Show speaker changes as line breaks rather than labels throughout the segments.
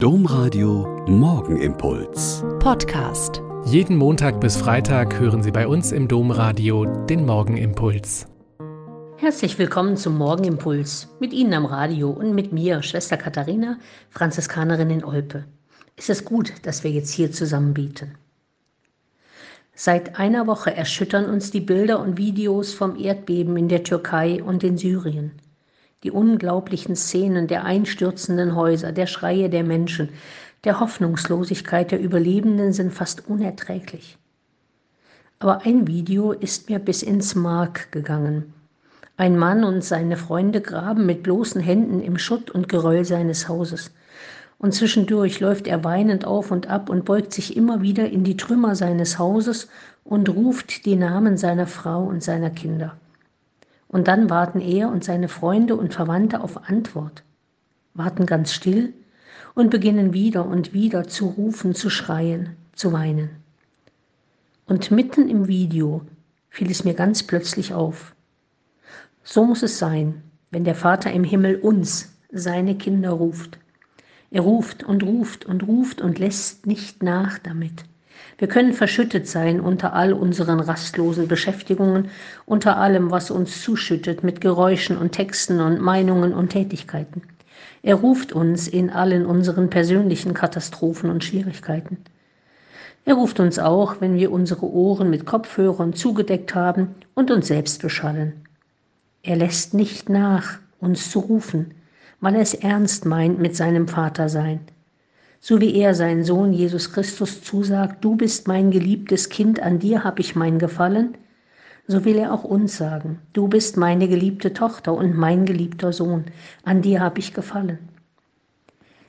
Domradio Morgenimpuls.
Podcast.
Jeden Montag bis Freitag hören Sie bei uns im Domradio den Morgenimpuls.
Herzlich willkommen zum Morgenimpuls. Mit Ihnen am Radio und mit mir, Schwester Katharina, Franziskanerin in Olpe. Es ist gut, dass wir jetzt hier zusammen bieten. Seit einer Woche erschüttern uns die Bilder und Videos vom Erdbeben in der Türkei und in Syrien. Die unglaublichen Szenen der einstürzenden Häuser, der Schreie der Menschen, der Hoffnungslosigkeit der Überlebenden sind fast unerträglich. Aber ein Video ist mir bis ins Mark gegangen. Ein Mann und seine Freunde graben mit bloßen Händen im Schutt und Geröll seines Hauses. Und zwischendurch läuft er weinend auf und ab und beugt sich immer wieder in die Trümmer seines Hauses und ruft die Namen seiner Frau und seiner Kinder. Und dann warten er und seine Freunde und Verwandte auf Antwort, warten ganz still und beginnen wieder und wieder zu rufen, zu schreien, zu weinen. Und mitten im Video fiel es mir ganz plötzlich auf. So muss es sein, wenn der Vater im Himmel uns, seine Kinder, ruft. Er ruft und ruft und ruft und lässt nicht nach damit. Wir können verschüttet sein unter all unseren rastlosen Beschäftigungen, unter allem, was uns zuschüttet mit Geräuschen und Texten und Meinungen und Tätigkeiten. Er ruft uns in allen unseren persönlichen Katastrophen und Schwierigkeiten. Er ruft uns auch, wenn wir unsere Ohren mit Kopfhörern zugedeckt haben und uns selbst beschallen. Er lässt nicht nach, uns zu rufen, weil er es ernst meint mit seinem Vatersein so wie er seinen Sohn Jesus Christus zusagt, du bist mein geliebtes Kind, an dir habe ich mein Gefallen, so will er auch uns sagen, du bist meine geliebte Tochter und mein geliebter Sohn, an dir habe ich gefallen.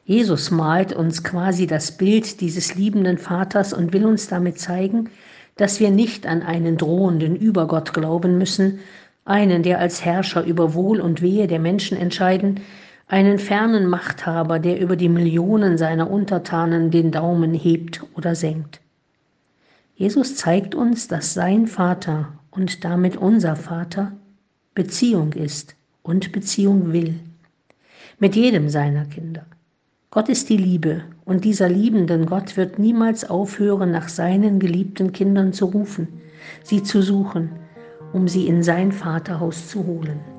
Jesus malt uns quasi das Bild dieses liebenden Vaters und will uns damit zeigen, dass wir nicht an einen drohenden Übergott glauben müssen, einen, der als Herrscher über Wohl und Wehe der Menschen entscheiden, einen fernen Machthaber, der über die Millionen seiner Untertanen den Daumen hebt oder senkt. Jesus zeigt uns, dass sein Vater und damit unser Vater Beziehung ist und Beziehung will. Mit jedem seiner Kinder. Gott ist die Liebe und dieser liebenden Gott wird niemals aufhören, nach seinen geliebten Kindern zu rufen, sie zu suchen, um sie in sein Vaterhaus zu holen.